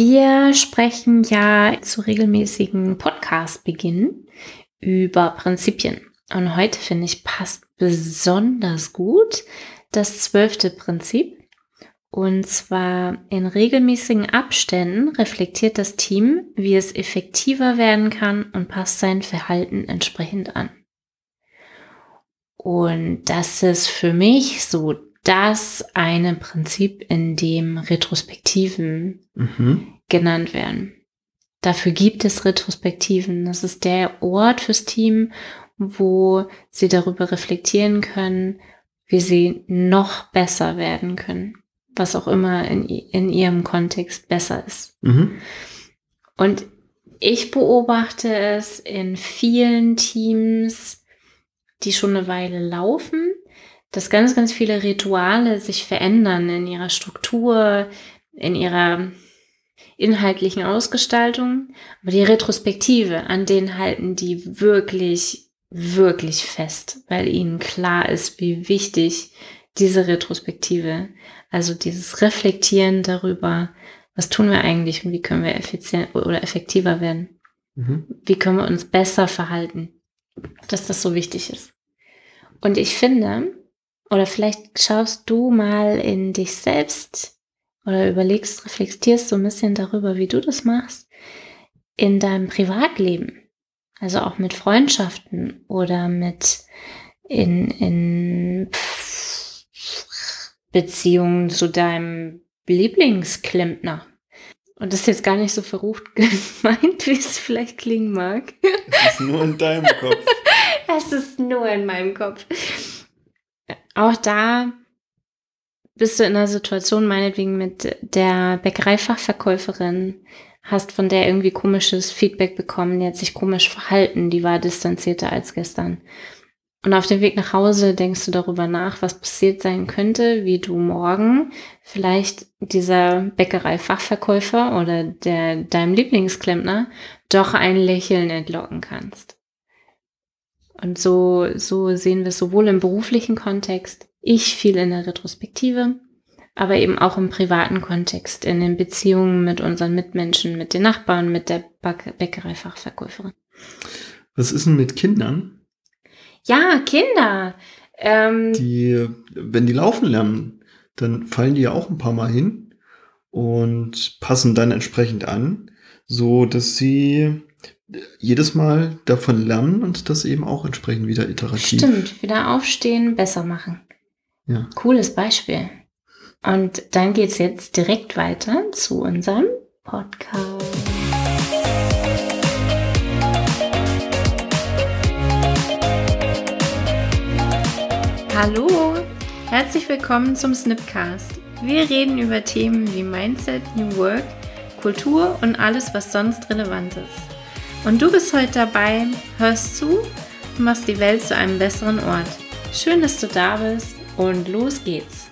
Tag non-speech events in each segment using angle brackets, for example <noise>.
Wir sprechen ja zu regelmäßigen Podcast-Beginn über Prinzipien. Und heute finde ich passt besonders gut das zwölfte Prinzip. Und zwar in regelmäßigen Abständen reflektiert das Team, wie es effektiver werden kann und passt sein Verhalten entsprechend an. Und das ist für mich so das eine Prinzip, in dem Retrospektiven mhm. genannt werden. Dafür gibt es Retrospektiven. Das ist der Ort fürs Team, wo sie darüber reflektieren können, wie sie noch besser werden können, was auch immer in, in ihrem Kontext besser ist. Mhm. Und ich beobachte es in vielen Teams, die schon eine Weile laufen, dass ganz, ganz viele Rituale sich verändern in ihrer Struktur, in ihrer inhaltlichen Ausgestaltung. Aber die Retrospektive, an denen halten die wirklich, wirklich fest, weil ihnen klar ist, wie wichtig diese Retrospektive, also dieses Reflektieren darüber, was tun wir eigentlich und wie können wir effizient oder effektiver werden? Mhm. Wie können wir uns besser verhalten? Dass das so wichtig ist. Und ich finde, oder vielleicht schaust du mal in dich selbst oder überlegst, reflektierst so ein bisschen darüber, wie du das machst in deinem Privatleben. Also auch mit Freundschaften oder mit in, in Beziehungen zu deinem Lieblingsklempner. Und das ist jetzt gar nicht so verrucht <laughs> gemeint, wie es vielleicht klingen mag. Das ist nur in deinem Kopf. <laughs> Es ist nur in meinem Kopf. Auch da bist du in einer Situation, meinetwegen mit der Bäckereifachverkäuferin, hast von der irgendwie komisches Feedback bekommen, die hat sich komisch verhalten, die war distanzierter als gestern. Und auf dem Weg nach Hause denkst du darüber nach, was passiert sein könnte, wie du morgen vielleicht dieser Bäckereifachverkäufer oder der, deinem Lieblingsklempner doch ein Lächeln entlocken kannst. Und so, so sehen wir es sowohl im beruflichen Kontext, ich viel in der Retrospektive, aber eben auch im privaten Kontext, in den Beziehungen mit unseren Mitmenschen, mit den Nachbarn, mit der Bäckereifachverkäuferin. Was ist denn mit Kindern? Ja, Kinder. Ähm, die, wenn die laufen lernen, dann fallen die ja auch ein paar Mal hin und passen dann entsprechend an, so dass sie jedes Mal davon lernen und das eben auch entsprechend wieder iterativ. Stimmt, wieder aufstehen, besser machen. Ja. Cooles Beispiel. Und dann geht es jetzt direkt weiter zu unserem Podcast. Hallo, herzlich willkommen zum Snipcast. Wir reden über Themen wie Mindset, New Work, Kultur und alles, was sonst relevant ist. Und du bist heute dabei, hörst zu und machst die Welt zu einem besseren Ort. Schön, dass du da bist und los geht's.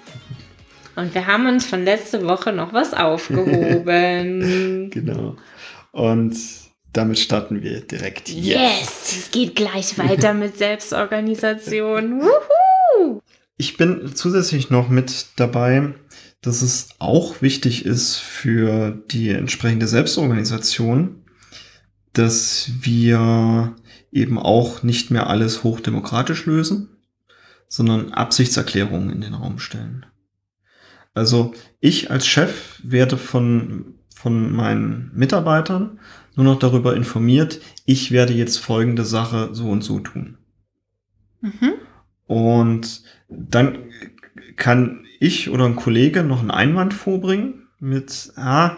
Und wir haben uns von letzter Woche noch was aufgehoben. <laughs> genau. Und damit starten wir direkt jetzt. Yes, es geht gleich weiter mit <laughs> Selbstorganisation. <laughs> Wuhu! Ich bin zusätzlich noch mit dabei, dass es auch wichtig ist für die entsprechende Selbstorganisation, dass wir eben auch nicht mehr alles hochdemokratisch lösen, sondern Absichtserklärungen in den Raum stellen. Also ich als Chef werde von, von meinen Mitarbeitern nur noch darüber informiert, ich werde jetzt folgende Sache so und so tun. Mhm. Und dann kann ich oder ein Kollege noch einen Einwand vorbringen mit, ah,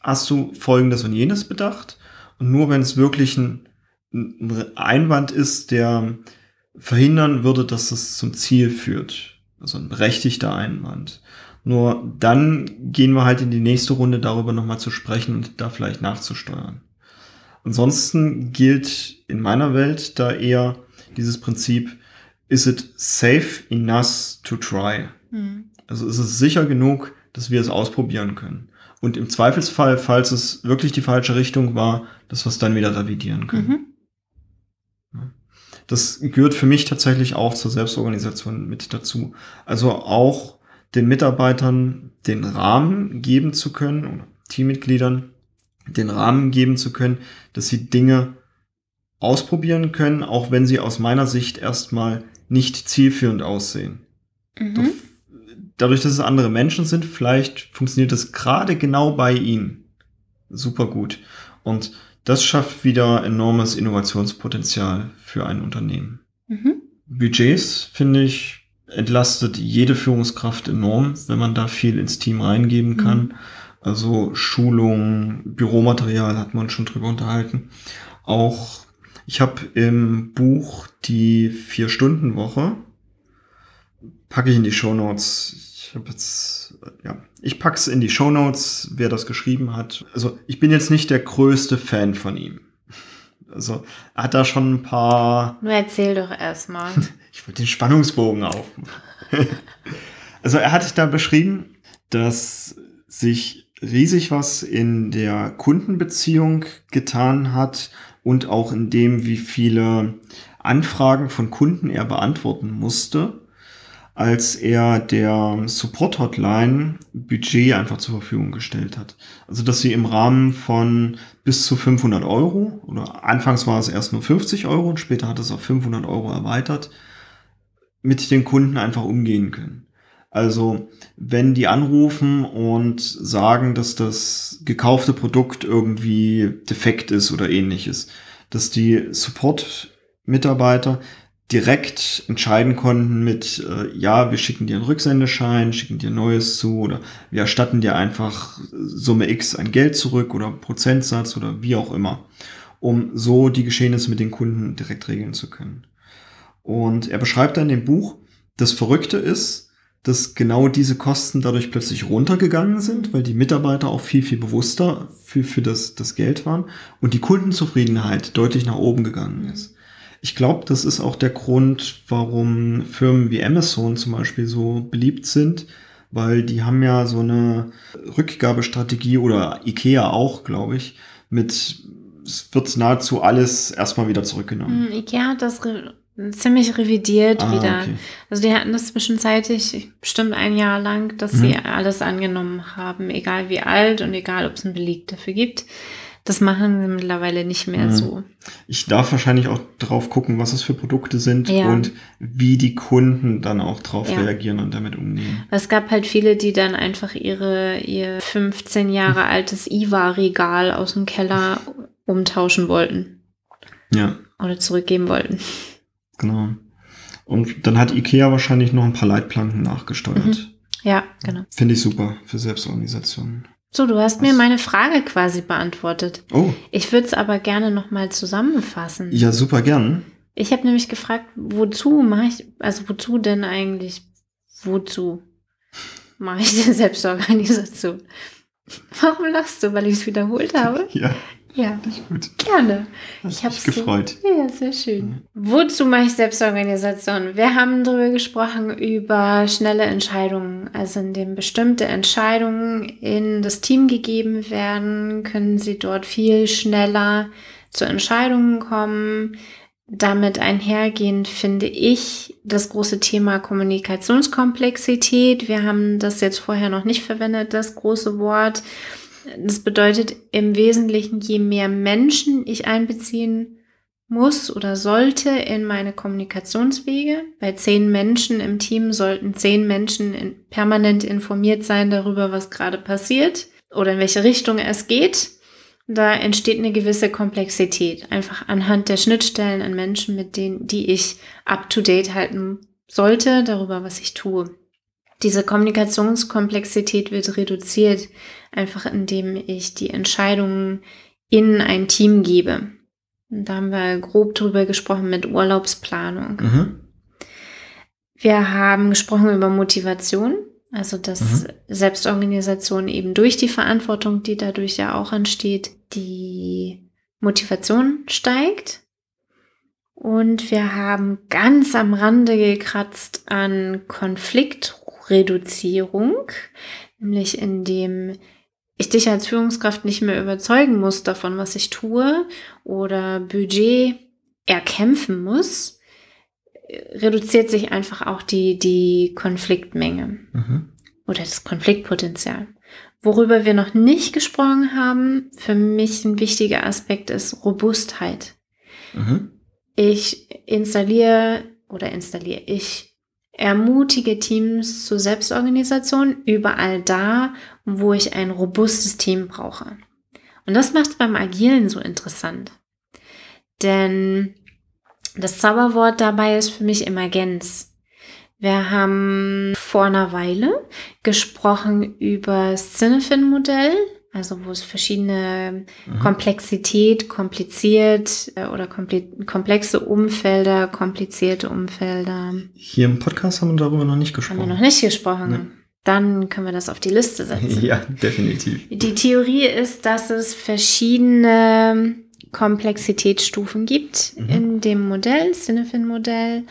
hast du folgendes und jenes bedacht? Und nur wenn es wirklich ein, ein Einwand ist, der verhindern würde, dass es zum Ziel führt. Also ein berechtigter Einwand. Nur dann gehen wir halt in die nächste Runde darüber nochmal zu sprechen und da vielleicht nachzusteuern. Ansonsten gilt in meiner Welt da eher dieses Prinzip, is it safe enough to try? Mhm. Also ist es sicher genug, dass wir es ausprobieren können. Und im Zweifelsfall, falls es wirklich die falsche Richtung war, dass wir es dann wieder revidieren können. Mhm. Das gehört für mich tatsächlich auch zur Selbstorganisation mit dazu. Also auch den Mitarbeitern den Rahmen geben zu können, Teammitgliedern den Rahmen geben zu können, dass sie Dinge ausprobieren können, auch wenn sie aus meiner Sicht erstmal nicht zielführend aussehen. Mhm. Dadurch, dass es andere Menschen sind, vielleicht funktioniert das gerade genau bei ihnen. Super gut. Und das schafft wieder enormes Innovationspotenzial für ein Unternehmen. Mhm. Budgets, finde ich, entlastet jede Führungskraft enorm, wenn man da viel ins Team reingeben kann. Mhm. Also Schulung, Büromaterial hat man schon drüber unterhalten. Auch ich habe im Buch die Vier-Stunden-Woche, packe ich in die Show Notes. Ich habe jetzt, ja, ich pack's in die Show Notes, wer das geschrieben hat. Also ich bin jetzt nicht der größte Fan von ihm. Also er hat da schon ein paar. Nur erzähl doch erstmal. <laughs> ich wollte den Spannungsbogen aufmachen. <laughs> also er hat da beschrieben, dass sich riesig was in der Kundenbeziehung getan hat und auch in dem, wie viele Anfragen von Kunden er beantworten musste, als er der Support Hotline Budget einfach zur Verfügung gestellt hat. Also, dass sie im Rahmen von bis zu 500 Euro oder anfangs war es erst nur 50 Euro und später hat es auf 500 Euro erweitert, mit den Kunden einfach umgehen können. Also wenn die anrufen und sagen, dass das gekaufte Produkt irgendwie defekt ist oder ähnliches, dass die Support-Mitarbeiter direkt entscheiden konnten mit, äh, ja, wir schicken dir einen Rücksendeschein, schicken dir Neues zu oder wir erstatten dir einfach Summe X ein Geld zurück oder Prozentsatz oder wie auch immer, um so die Geschehnisse mit den Kunden direkt regeln zu können. Und er beschreibt dann im Buch, das Verrückte ist, dass genau diese Kosten dadurch plötzlich runtergegangen sind, weil die Mitarbeiter auch viel, viel bewusster für, für das, das Geld waren und die Kundenzufriedenheit deutlich nach oben gegangen ist. Ich glaube, das ist auch der Grund, warum Firmen wie Amazon zum Beispiel so beliebt sind, weil die haben ja so eine Rückgabestrategie oder Ikea auch, glaube ich, mit es wird nahezu alles erstmal wieder zurückgenommen. Hm, Ikea hat das ziemlich revidiert ah, wieder. Okay. Also die hatten das zwischenzeitlich bestimmt ein Jahr lang, dass mhm. sie alles angenommen haben, egal wie alt und egal, ob es einen Beleg dafür gibt. Das machen sie mittlerweile nicht mehr mhm. so. Ich darf wahrscheinlich auch drauf gucken, was es für Produkte sind ja. und wie die Kunden dann auch drauf ja. reagieren und damit umgehen. Es gab halt viele, die dann einfach ihre, ihr 15 Jahre altes IWA-Regal aus dem Keller umtauschen wollten. Ja. Oder zurückgeben wollten. Genau. Und dann hat IKEA wahrscheinlich noch ein paar Leitplanken nachgesteuert. Mhm. Ja, genau. Finde ich super für Selbstorganisationen. So, du hast Was? mir meine Frage quasi beantwortet. Oh. Ich würde es aber gerne nochmal zusammenfassen. Ja, super gern. Ich habe nämlich gefragt, wozu mache ich, also wozu denn eigentlich, wozu mache ich denn <laughs> Selbstorganisation? Warum lachst du, weil ich es wiederholt habe? <laughs> ja. Ja, gut. gerne. Hat ich habe mich gefreut. Ja, sehr schön. Mhm. Wozu mache ich Selbstorganisation? Wir haben darüber gesprochen, über schnelle Entscheidungen. Also indem bestimmte Entscheidungen in das Team gegeben werden, können sie dort viel schneller zu Entscheidungen kommen. Damit einhergehend finde ich das große Thema Kommunikationskomplexität. Wir haben das jetzt vorher noch nicht verwendet, das große Wort. Das bedeutet im Wesentlichen, je mehr Menschen ich einbeziehen muss oder sollte in meine Kommunikationswege. Bei zehn Menschen im Team sollten zehn Menschen in, permanent informiert sein darüber, was gerade passiert oder in welche Richtung es geht. Da entsteht eine gewisse Komplexität, einfach anhand der Schnittstellen an Menschen, mit denen, die ich up to date halten sollte, darüber, was ich tue. Diese Kommunikationskomplexität wird reduziert, einfach indem ich die Entscheidungen in ein Team gebe. Da haben wir grob drüber gesprochen mit Urlaubsplanung. Mhm. Wir haben gesprochen über Motivation, also dass mhm. Selbstorganisation eben durch die Verantwortung, die dadurch ja auch entsteht, die Motivation steigt. Und wir haben ganz am Rande gekratzt an Konfliktreduzierung, nämlich indem ich dich als Führungskraft nicht mehr überzeugen muss davon, was ich tue oder Budget erkämpfen muss, reduziert sich einfach auch die, die Konfliktmenge mhm. oder das Konfliktpotenzial. Worüber wir noch nicht gesprochen haben, für mich ein wichtiger Aspekt ist Robustheit. Mhm. Ich installiere oder installiere ich ermutige Teams zur Selbstorganisation überall da, wo ich ein robustes Team brauche. Und das macht es beim Agilen so interessant. Denn das Zauberwort dabei ist für mich Emergenz. Wir haben vor einer Weile gesprochen über das Cinefin-Modell, also wo es verschiedene mhm. Komplexität, kompliziert äh, oder komplexe Umfelder, komplizierte Umfelder. Hier im Podcast haben wir darüber noch nicht gesprochen. Haben wir noch nicht gesprochen. Nee. Dann können wir das auf die Liste setzen. <laughs> Ja, definitiv. Die Theorie ist, dass es verschiedene Komplexitätsstufen gibt mhm. in dem Modell, Cinefin-Modell,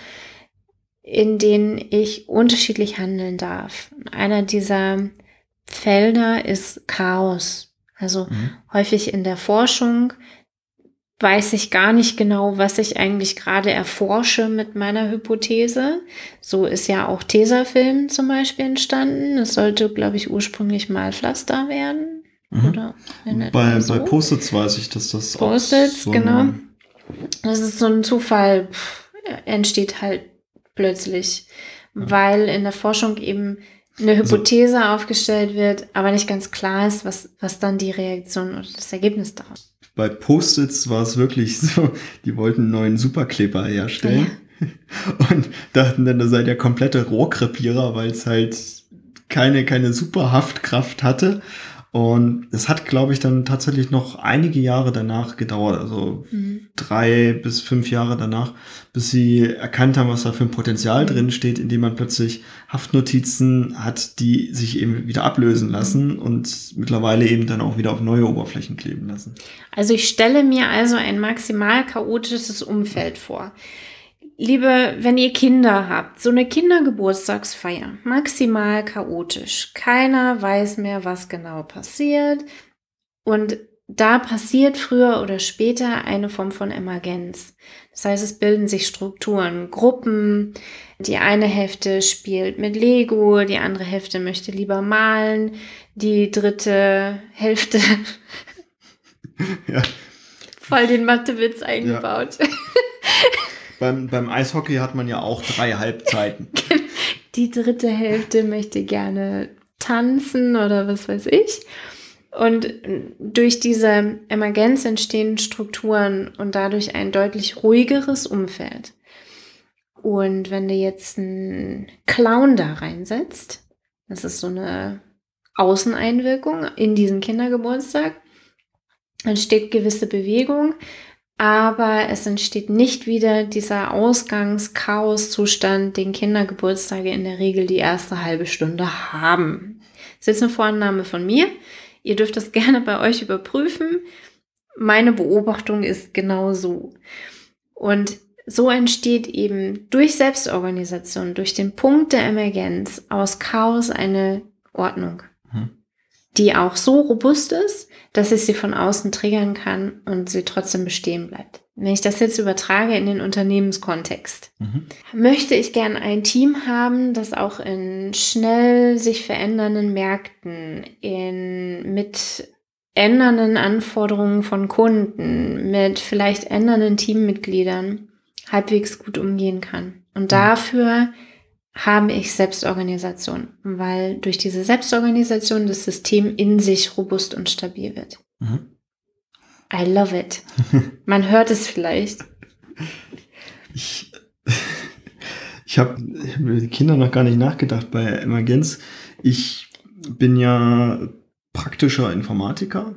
in denen ich unterschiedlich handeln darf. Einer dieser Felder ist Chaos. Also mhm. häufig in der Forschung weiß ich gar nicht genau, was ich eigentlich gerade erforsche mit meiner Hypothese. So ist ja auch Tesafilm zum Beispiel entstanden. Es sollte, glaube ich, ursprünglich mal Pflaster werden. Mhm. Oder bei, so. bei Post-its weiß ich, dass das Post-its, so genau. Das ist so ein Zufall, pff, entsteht halt plötzlich, mhm. weil in der Forschung eben eine also Hypothese also, aufgestellt wird, aber nicht ganz klar ist, was, was dann die Reaktion oder das Ergebnis daraus. Bei Post-its war es wirklich <laughs> so, die wollten einen neuen Superkleber herstellen. Ja. <laughs> Und dachten dann, das sei der komplette Rohrkrepierer, weil es halt keine, keine Superhaftkraft hatte. Und es hat, glaube ich, dann tatsächlich noch einige Jahre danach gedauert, also mhm. drei bis fünf Jahre danach, bis sie erkannt haben, was da für ein Potenzial mhm. drin steht, indem man plötzlich Haftnotizen hat, die sich eben wieder ablösen lassen mhm. und mittlerweile eben dann auch wieder auf neue Oberflächen kleben lassen. Also ich stelle mir also ein maximal chaotisches Umfeld vor liebe, wenn ihr Kinder habt, so eine Kindergeburtstagsfeier, maximal chaotisch. Keiner weiß mehr, was genau passiert. Und da passiert früher oder später eine Form von Emergenz. Das heißt, es bilden sich Strukturen, Gruppen. Die eine Hälfte spielt mit Lego, die andere Hälfte möchte lieber malen, die dritte Hälfte <laughs> ja. voll den Mathewitz eingebaut. Ja. Beim, beim Eishockey hat man ja auch drei Halbzeiten. <laughs> Die dritte Hälfte möchte gerne tanzen oder was weiß ich. Und durch diese Emergenz entstehen Strukturen und dadurch ein deutlich ruhigeres Umfeld. Und wenn du jetzt einen Clown da reinsetzt, das ist so eine Außeneinwirkung in diesen Kindergeburtstag, entsteht gewisse Bewegung, aber es entsteht nicht wieder dieser Ausgangs-Chaos-Zustand, den Kindergeburtstage in der Regel die erste halbe Stunde haben. Das ist jetzt eine Vorannahme von mir. Ihr dürft das <laughs> gerne bei euch überprüfen. Meine Beobachtung ist genau so. Und so entsteht eben durch Selbstorganisation, durch den Punkt der Emergenz aus Chaos eine Ordnung, hm. Die auch so robust ist, dass ich sie von außen triggern kann und sie trotzdem bestehen bleibt. Wenn ich das jetzt übertrage in den Unternehmenskontext, mhm. möchte ich gern ein Team haben, das auch in schnell sich verändernden Märkten, in, mit ändernden Anforderungen von Kunden, mit vielleicht ändernden Teammitgliedern halbwegs gut umgehen kann. Und mhm. dafür habe ich Selbstorganisation, weil durch diese Selbstorganisation das System in sich robust und stabil wird. Mhm. I love it. <laughs> Man hört es vielleicht. Ich, ich habe hab über die Kinder noch gar nicht nachgedacht bei Emergenz. Ich bin ja praktischer Informatiker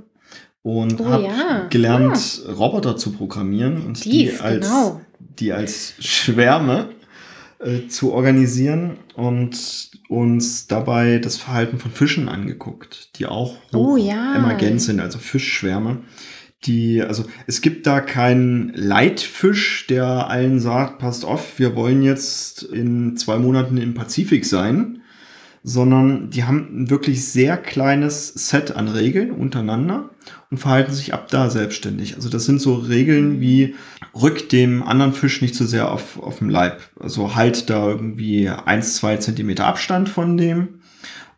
und oh, habe ja. gelernt, ah. Roboter zu programmieren und Dies, die als, genau. die als Schwärme äh, zu organisieren und uns dabei das Verhalten von Fischen angeguckt, die auch oh, ja. emergent sind, also Fischschwärme. Die, also es gibt da keinen Leitfisch, der allen sagt, passt auf, wir wollen jetzt in zwei Monaten im Pazifik sein, sondern die haben ein wirklich sehr kleines Set an Regeln untereinander und verhalten sich ab da selbstständig. Also das sind so Regeln wie rück dem anderen Fisch nicht zu so sehr auf, auf dem Leib. Also halt da irgendwie eins, zwei Zentimeter Abstand von dem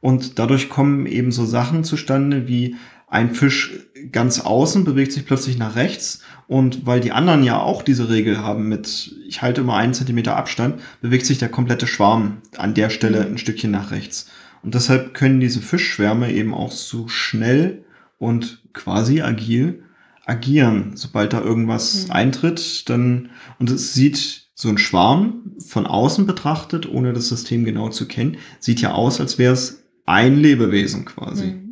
Und dadurch kommen eben so Sachen zustande wie ein Fisch ganz außen bewegt sich plötzlich nach rechts und weil die anderen ja auch diese Regel haben mit, ich halte immer einen Zentimeter Abstand, bewegt sich der komplette Schwarm an der Stelle ein Stückchen nach rechts. Und deshalb können diese Fischschwärme eben auch so schnell und quasi agil agieren. Sobald da irgendwas mhm. eintritt, dann, und es sieht so ein Schwarm von außen betrachtet, ohne das System genau zu kennen, sieht ja aus, als wäre es ein Lebewesen quasi. Mhm.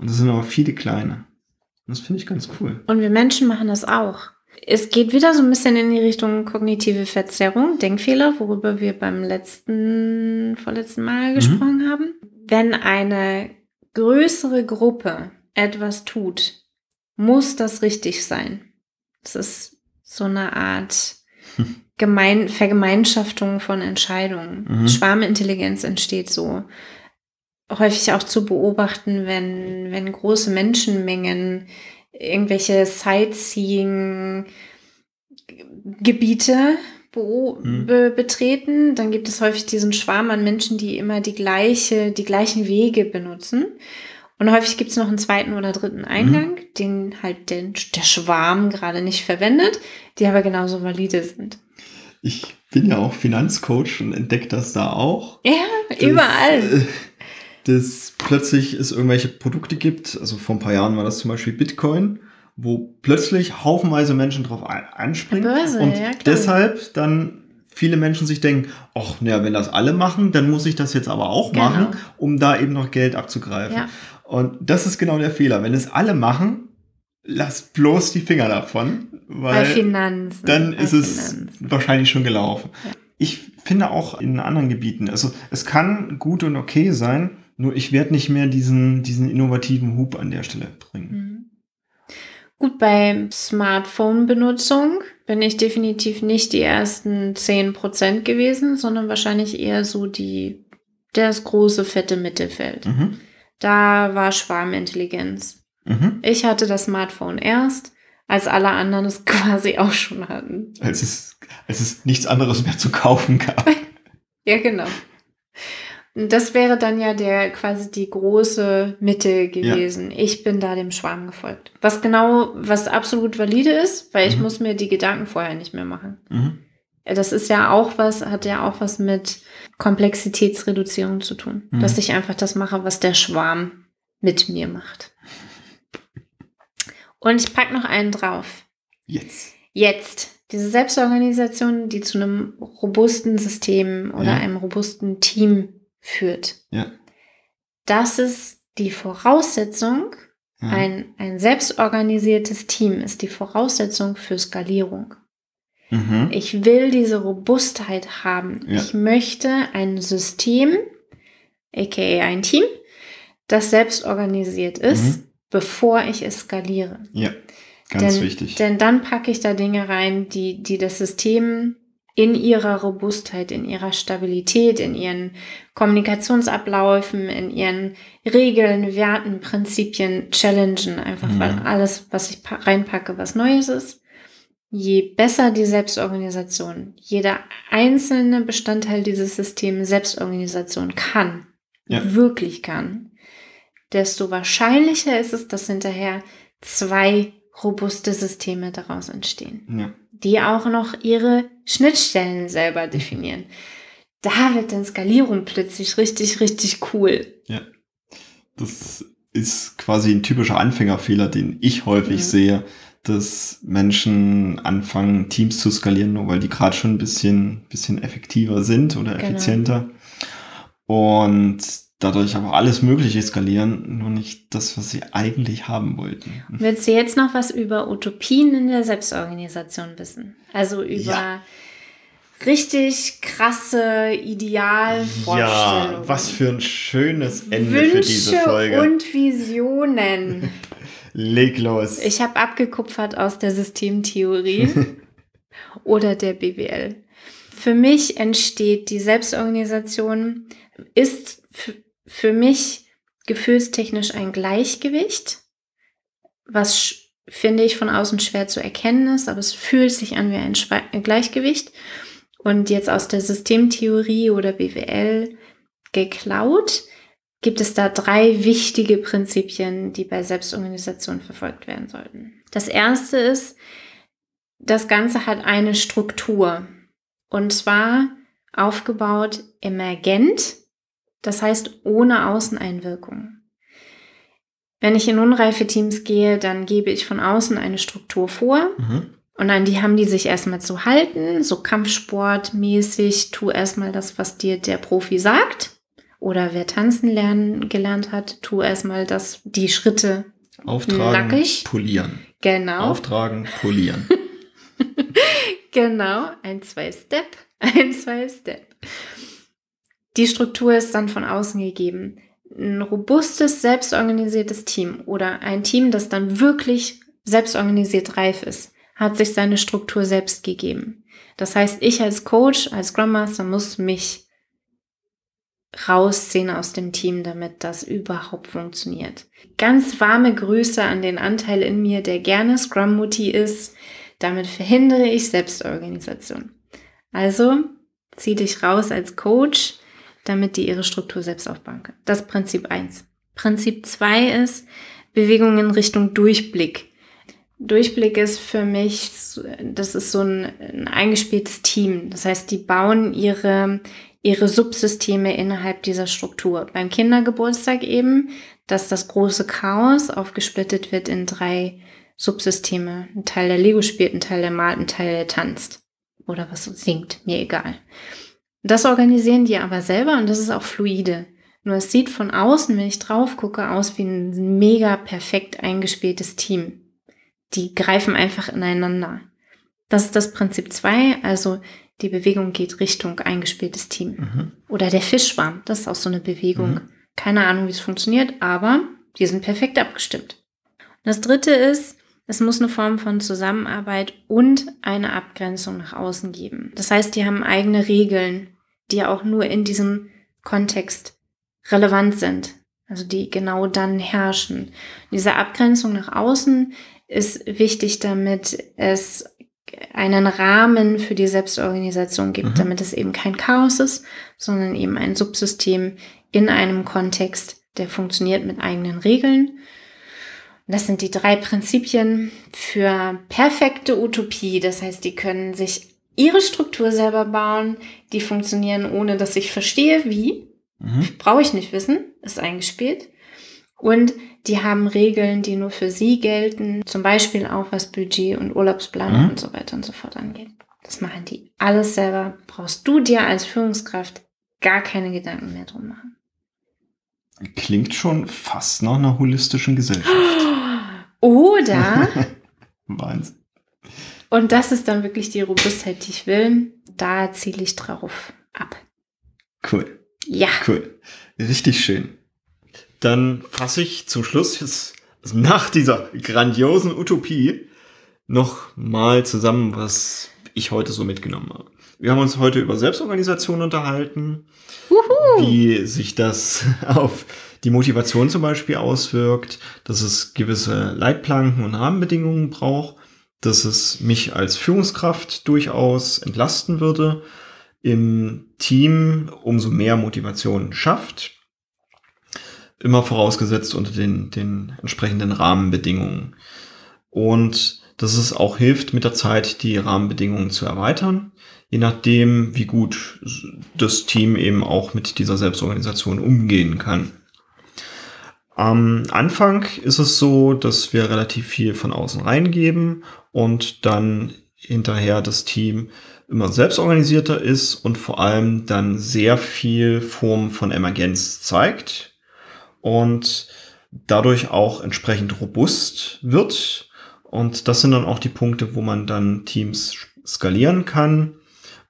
Und das sind aber viele kleine. Und das finde ich ganz cool. Und wir Menschen machen das auch. Es geht wieder so ein bisschen in die Richtung kognitive Verzerrung, Denkfehler, worüber wir beim letzten, vorletzten Mal mhm. gesprochen mhm. haben. Wenn eine größere Gruppe etwas tut, muss das richtig sein. Das ist so eine Art <laughs> Gemein Vergemeinschaftung von Entscheidungen. Mhm. Schwarmintelligenz entsteht so. Häufig auch zu beobachten, wenn, wenn große Menschenmengen irgendwelche Sightseeing-Gebiete mhm. be betreten, dann gibt es häufig diesen Schwarm an Menschen, die immer die gleiche, die gleichen Wege benutzen. Und häufig gibt es noch einen zweiten oder dritten Eingang, mhm. den halt den, der Schwarm gerade nicht verwendet, die aber genauso valide sind. Ich bin ja auch Finanzcoach und entdecke das da auch. Ja, überall. Äh, dass plötzlich es irgendwelche Produkte gibt, also vor ein paar Jahren war das zum Beispiel Bitcoin, wo plötzlich haufenweise Menschen drauf anspringen. Börse, und ja, deshalb dann viele Menschen sich denken, ach, naja, wenn das alle machen, dann muss ich das jetzt aber auch genau. machen, um da eben noch Geld abzugreifen. Ja. Und das ist genau der Fehler. Wenn es alle machen, lass bloß die Finger davon, weil Bei Finanzen. dann ist Finanzen. es wahrscheinlich schon gelaufen. Ja. Ich finde auch in anderen Gebieten, also es kann gut und okay sein, nur ich werde nicht mehr diesen, diesen innovativen Hub an der Stelle bringen. Mhm. Gut, bei Smartphone-Benutzung bin ich definitiv nicht die ersten 10% gewesen, sondern wahrscheinlich eher so die, das große, fette Mittelfeld. Mhm. Da war Schwarmintelligenz. Mhm. Ich hatte das Smartphone erst, als alle anderen es <laughs> quasi auch schon hatten. Als es, als es nichts anderes mehr zu kaufen gab. <laughs> ja, genau. Das wäre dann ja der quasi die große Mitte gewesen. Ja. Ich bin da dem Schwarm gefolgt. Was genau, was absolut valide ist, weil ich mhm. muss mir die Gedanken vorher nicht mehr machen. Mhm. Das ist ja auch was, hat ja auch was mit Komplexitätsreduzierung zu tun. Mhm. Dass ich einfach das mache, was der Schwarm mit mir macht. Und ich packe noch einen drauf. Jetzt. Jetzt. Diese Selbstorganisation, die zu einem robusten System oder ja. einem robusten Team führt. Ja. Das ist die Voraussetzung, ja. ein, ein selbstorganisiertes Team ist die Voraussetzung für Skalierung. Mhm. Ich will diese Robustheit haben. Ja. Ich möchte ein System, aka ein Team, das selbst organisiert ist, mhm. bevor ich es skaliere. Ja, ganz denn, wichtig. Denn dann packe ich da Dinge rein, die, die das System in ihrer Robustheit, in ihrer Stabilität, in ihren Kommunikationsabläufen, in ihren Regeln, Werten, Prinzipien challengen. Einfach mhm. weil alles, was ich reinpacke, was Neues ist je besser die Selbstorganisation, jeder einzelne Bestandteil dieses Systems Selbstorganisation kann, ja. wirklich kann, desto wahrscheinlicher ist es, dass hinterher zwei robuste Systeme daraus entstehen, ja. die auch noch ihre Schnittstellen selber definieren. Da wird dann Skalierung plötzlich richtig, richtig cool. Ja, das ist quasi ein typischer Anfängerfehler, den ich häufig mhm. sehe dass Menschen anfangen, Teams zu skalieren, nur weil die gerade schon ein bisschen, bisschen effektiver sind oder genau. effizienter. Genau. Und dadurch aber alles Mögliche skalieren, nur nicht das, was sie eigentlich haben wollten. Willst du jetzt noch was über Utopien in der Selbstorganisation wissen? Also über ja. richtig krasse Idealvorstellungen. Ja, was für ein schönes Ende Wünsche für diese Folge. Und Visionen. Leg los. Ich habe abgekupfert aus der Systemtheorie <laughs> oder der BWL. Für mich entsteht die Selbstorganisation, ist für mich gefühlstechnisch ein Gleichgewicht, was finde ich von außen schwer zu erkennen ist, aber es fühlt sich an wie ein Gleichgewicht. Und jetzt aus der Systemtheorie oder BWL geklaut gibt es da drei wichtige Prinzipien, die bei Selbstorganisation verfolgt werden sollten. Das erste ist, das Ganze hat eine Struktur und zwar aufgebaut emergent, das heißt ohne Außeneinwirkung. Wenn ich in unreife Teams gehe, dann gebe ich von außen eine Struktur vor. Mhm. Und an die haben die sich erstmal zu halten, so Kampfsportmäßig, tu erstmal das, was dir der Profi sagt. Oder wer tanzen lernen gelernt hat, tu erstmal das, die Schritte Auftragen, nackig. polieren. Genau. Auftragen, polieren. <laughs> genau, ein, zwei Step, <laughs> ein, zwei Step. Die Struktur ist dann von außen gegeben ein robustes, selbstorganisiertes Team oder ein Team, das dann wirklich selbstorganisiert reif ist, hat sich seine Struktur selbst gegeben. Das heißt, ich als Coach, als Scrum Master muss mich rausziehen aus dem Team, damit das überhaupt funktioniert. Ganz warme Grüße an den Anteil in mir, der gerne Scrum Mutti ist. Damit verhindere ich Selbstorganisation. Also zieh dich raus als Coach, damit die ihre Struktur selbst aufbauen können. Das Prinzip eins. Prinzip zwei ist Bewegung in Richtung Durchblick. Durchblick ist für mich, das ist so ein, ein eingespieltes Team. Das heißt, die bauen ihre, ihre Subsysteme innerhalb dieser Struktur. Beim Kindergeburtstag eben, dass das große Chaos aufgesplittet wird in drei Subsysteme. Ein Teil, der Lego spielt, ein Teil, der malt, ein Teil, der tanzt. Oder was singt, mir egal. Das organisieren die aber selber und das ist auch fluide. Nur es sieht von außen, wenn ich drauf gucke, aus wie ein mega perfekt eingespieltes Team. Die greifen einfach ineinander. Das ist das Prinzip zwei. also die Bewegung geht Richtung eingespieltes Team. Mhm. Oder der Fischschwarm, das ist auch so eine Bewegung. Mhm. Keine Ahnung, wie es funktioniert, aber die sind perfekt abgestimmt. Und das dritte ist, es muss eine Form von Zusammenarbeit und eine Abgrenzung nach außen geben. Das heißt, die haben eigene Regeln, die auch nur in diesem Kontext relevant sind. Also die genau dann herrschen. Diese Abgrenzung nach außen ist wichtig, damit es einen Rahmen für die Selbstorganisation gibt, mhm. damit es eben kein Chaos ist, sondern eben ein Subsystem in einem Kontext, der funktioniert mit eigenen Regeln. Das sind die drei Prinzipien für perfekte Utopie. Das heißt, die können sich ihre Struktur selber bauen, die funktionieren, ohne dass ich verstehe, wie. Mhm. Brauche ich nicht wissen, ist eingespielt. Und die haben Regeln, die nur für sie gelten, zum Beispiel auch was Budget und Urlaubsplanung mhm. und so weiter und so fort angeht. Das machen die alles selber. Brauchst du dir als Führungskraft gar keine Gedanken mehr drum machen. Klingt schon fast nach einer holistischen Gesellschaft. Oder <laughs> Wahnsinn. Und das ist dann wirklich die Robustheit, die ich will. Da ziele ich drauf ab. Cool. Ja. Cool. Richtig schön. Dann fasse ich zum Schluss jetzt nach dieser grandiosen Utopie noch mal zusammen, was ich heute so mitgenommen habe. Wir haben uns heute über Selbstorganisation unterhalten, Uhu. wie sich das <laughs> auf die Motivation zum Beispiel auswirkt, dass es gewisse Leitplanken und Rahmenbedingungen braucht dass es mich als Führungskraft durchaus entlasten würde, im Team umso mehr Motivation schafft, immer vorausgesetzt unter den, den entsprechenden Rahmenbedingungen. Und dass es auch hilft, mit der Zeit die Rahmenbedingungen zu erweitern, je nachdem, wie gut das Team eben auch mit dieser Selbstorganisation umgehen kann. Am Anfang ist es so, dass wir relativ viel von außen reingeben und dann hinterher das Team immer selbstorganisierter ist und vor allem dann sehr viel Form von Emergenz zeigt und dadurch auch entsprechend robust wird. Und das sind dann auch die Punkte, wo man dann Teams skalieren kann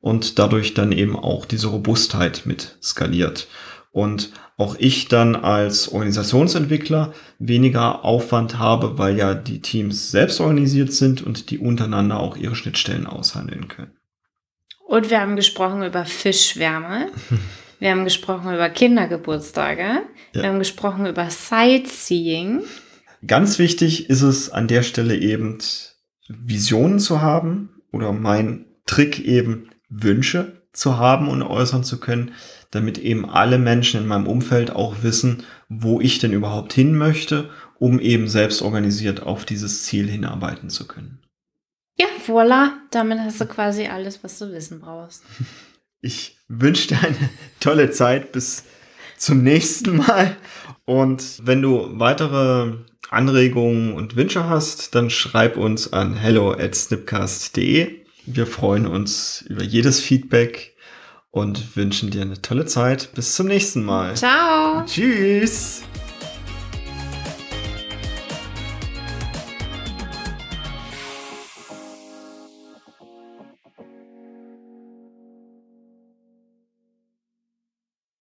und dadurch dann eben auch diese Robustheit mit skaliert. Und auch ich dann als Organisationsentwickler weniger Aufwand habe, weil ja die Teams selbst organisiert sind und die untereinander auch ihre Schnittstellen aushandeln können. Und wir haben gesprochen über Fischschwärme. <laughs> Wir haben gesprochen über Kindergeburtstage. Ja. Wir haben gesprochen über Sightseeing. Ganz wichtig ist es an der Stelle eben, Visionen zu haben oder mein Trick eben Wünsche zu haben und äußern zu können, damit eben alle Menschen in meinem Umfeld auch wissen, wo ich denn überhaupt hin möchte, um eben selbst organisiert auf dieses Ziel hinarbeiten zu können. Ja, voilà, damit hast du quasi alles, was du wissen brauchst. <laughs> Ich wünsche dir eine tolle Zeit bis zum nächsten Mal. Und wenn du weitere Anregungen und Wünsche hast, dann schreib uns an hello at snipcast.de. Wir freuen uns über jedes Feedback und wünschen dir eine tolle Zeit. Bis zum nächsten Mal. Ciao. Tschüss.